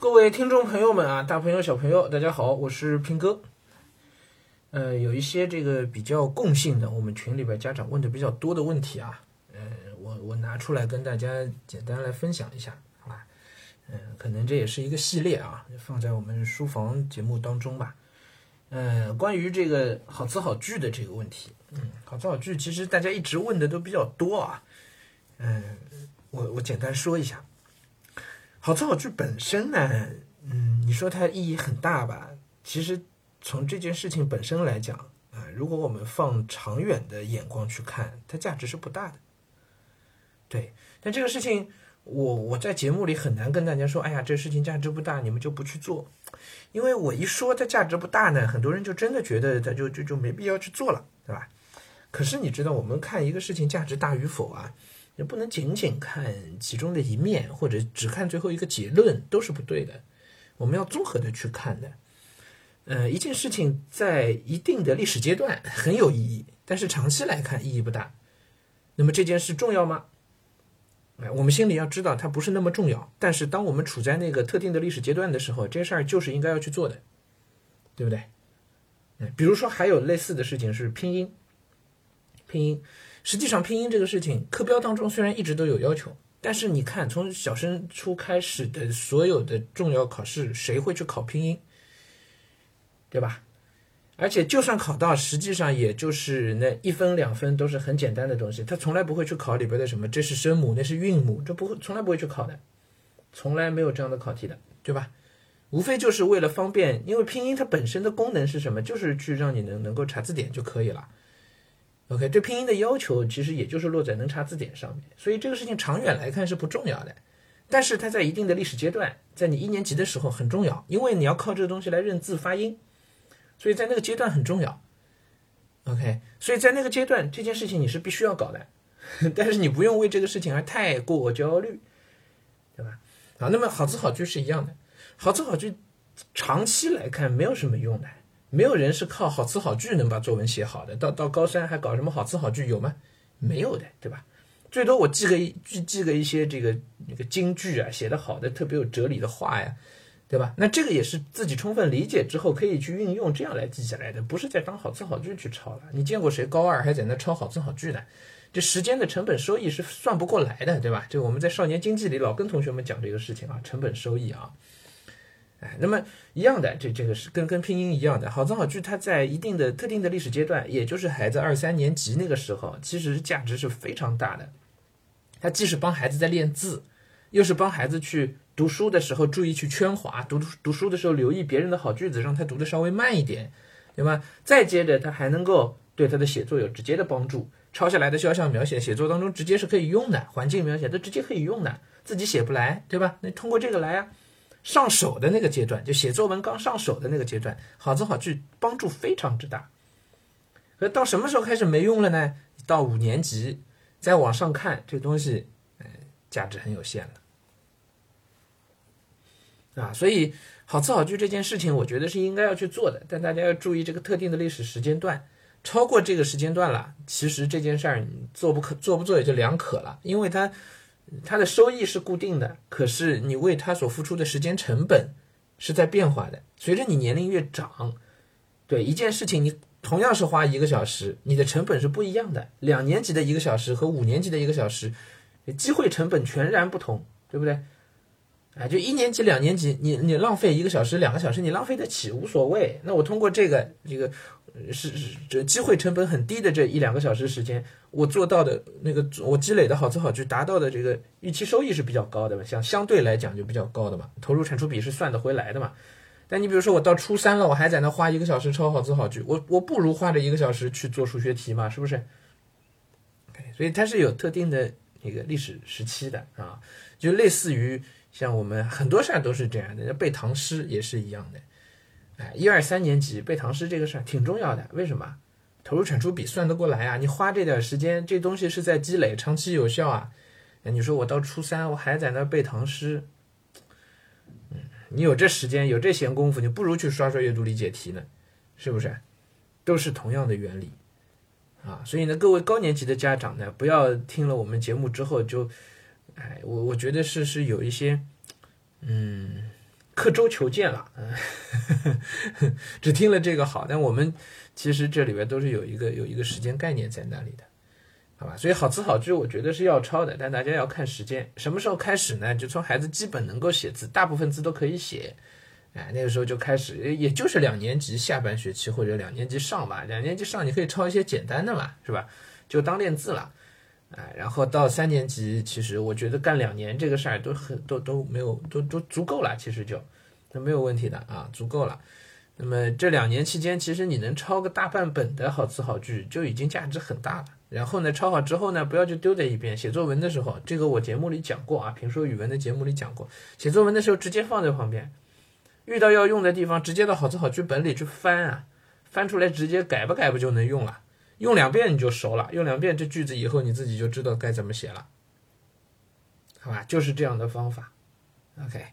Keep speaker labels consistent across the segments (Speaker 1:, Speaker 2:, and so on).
Speaker 1: 各位听众朋友们啊，大朋友小朋友，大家好，我是平哥。呃，有一些这个比较共性的，我们群里边家长问的比较多的问题啊，呃，我我拿出来跟大家简单来分享一下，好吧？嗯、可能这也是一个系列啊，放在我们书房节目当中吧。呃，关于这个好词好句的这个问题，嗯，好词好句其实大家一直问的都比较多啊，嗯、我我简单说一下。好词好句本身呢，嗯，你说它意义很大吧？其实从这件事情本身来讲，啊、如果我们放长远的眼光去看，它价值是不大的。对，但这个事情，我我在节目里很难跟大家说，哎呀，这事情价值不大，你们就不去做，因为我一说它价值不大呢，很多人就真的觉得它就就就没必要去做了，对吧？可是你知道，我们看一个事情价值大与否啊，不能仅仅看其中的一面，或者只看最后一个结论，都是不对的。我们要综合的去看的。呃，一件事情在一定的历史阶段很有意义，但是长期来看意义不大。那么这件事重要吗？哎，我们心里要知道它不是那么重要。但是当我们处在那个特定的历史阶段的时候，这事儿就是应该要去做的，对不对？嗯，比如说还有类似的事情是拼音，拼音。实际上，拼音这个事情，课标当中虽然一直都有要求，但是你看，从小升初开始的所有的重要考试，谁会去考拼音？对吧？而且就算考到，实际上也就是那一分两分都是很简单的东西，他从来不会去考里边的什么这是声母，那是韵母，这不会从来不会去考的，从来没有这样的考题的，对吧？无非就是为了方便，因为拼音它本身的功能是什么？就是去让你能能够查字典就可以了。OK，对拼音的要求其实也就是落在能查字典上面，所以这个事情长远来看是不重要的，但是它在一定的历史阶段，在你一年级的时候很重要，因为你要靠这个东西来认字发音，所以在那个阶段很重要。OK，所以在那个阶段这件事情你是必须要搞的，但是你不用为这个事情而太过焦虑，对吧？啊，那么好词好句是一样的，好词好句长期来看没有什么用的。没有人是靠好词好句能把作文写好的，到到高三还搞什么好词好句有吗？没有的，对吧？最多我记个一记记个一些这个那个京剧啊，写的好的特别有哲理的话呀，对吧？那这个也是自己充分理解之后可以去运用，这样来记下来的，不是在当好词好句去抄了。你见过谁高二还在那抄好词好句的？这时间的成本收益是算不过来的，对吧？就我们在少年经济里老跟同学们讲这个事情啊，成本收益啊。哎，那么一样的，这这个是跟跟拼音一样的。好词好句，它在一定的特定的历史阶段，也就是孩子二三年级那个时候，其实价值是非常大的。它既是帮孩子在练字，又是帮孩子去读书的时候注意去圈划，读读书的时候留意别人的好句子，让他读的稍微慢一点，对吧？再接着，他还能够对他的写作有直接的帮助。抄下来的肖像描写，写作当中直接是可以用的，环境描写都直接可以用的，自己写不来，对吧？那通过这个来啊。上手的那个阶段，就写作文刚上手的那个阶段，好词好句帮助非常之大。可到什么时候开始没用了呢？到五年级再往上看，这东西，呃，价值很有限了。啊，所以好词好句这件事情，我觉得是应该要去做的，但大家要注意这个特定的历史时间段，超过这个时间段了，其实这件事儿你做不可做不做也就两可了，因为它。它的收益是固定的，可是你为它所付出的时间成本是在变化的。随着你年龄越长，对一件事情，你同样是花一个小时，你的成本是不一样的。两年级的一个小时和五年级的一个小时，机会成本全然不同，对不对？啊，就一年级、两年级，你你浪费一个小时、两个小时，你浪费得起无所谓。那我通过这个这个是是这机会成本很低的这一两个小时时间。我做到的那个，我积累的好词好句达到的这个预期收益是比较高的嘛，像相对来讲就比较高的嘛，投入产出比是算得回来的嘛。但你比如说我到初三了，我还在那花一个小时抄好词好句，我我不如花这一个小时去做数学题嘛，是不是所以它是有特定的一个历史时期的啊，就类似于像我们很多事儿都是这样的，背唐诗也是一样的。哎，一二三年级背唐诗这个事儿挺重要的，为什么？投入产出比算得过来啊！你花这点时间，这东西是在积累，长期有效啊。那你说我到初三，我还在那背唐诗，嗯，你有这时间，有这闲工夫，你不如去刷刷阅读理解题呢，是不是？都是同样的原理啊。所以呢，各位高年级的家长呢，不要听了我们节目之后就，哎，我我觉得是是有一些，嗯。刻舟求剑了，嗯，只听了这个好，但我们其实这里边都是有一个有一个时间概念在那里的，好吧？所以好词好句，我觉得是要抄的，但大家要看时间，什么时候开始呢？就从孩子基本能够写字，大部分字都可以写，哎，那个时候就开始，也就是两年级下半学期或者两年级上吧，两年级上你可以抄一些简单的嘛，是吧？就当练字了。哎，然后到三年级，其实我觉得干两年这个事儿都很都都没有都都足够了，其实就那没有问题的啊，足够了。那么这两年期间，其实你能抄个大半本的好词好句，就已经价值很大了。然后呢，抄好之后呢，不要就丢在一边。写作文的时候，这个我节目里讲过啊，评说语文的节目里讲过。写作文的时候直接放在旁边，遇到要用的地方，直接到好词好句本里去翻啊，翻出来直接改不改不就能用了。用两遍你就熟了，用两遍这句子以后你自己就知道该怎么写了，好吧？就是这样的方法，OK。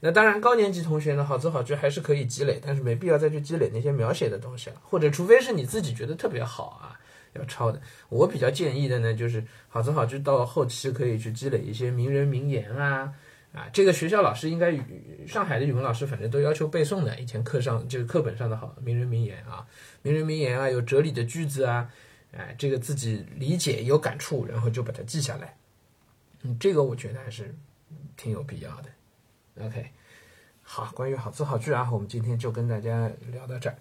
Speaker 1: 那当然高年级同学呢，好词好句还是可以积累，但是没必要再去积累那些描写的东西了，或者除非是你自己觉得特别好啊，要抄的。我比较建议的呢，就是好词好句到后期可以去积累一些名人名言啊。啊，这个学校老师应该语上海的语文老师反正都要求背诵的，以前课上就是课本上的好名人名言啊，名人名言啊，有哲理的句子啊，哎，这个自己理解有感触，然后就把它记下来，嗯，这个我觉得还是挺有必要的。OK，好，关于好词好句啊，我们今天就跟大家聊到这儿。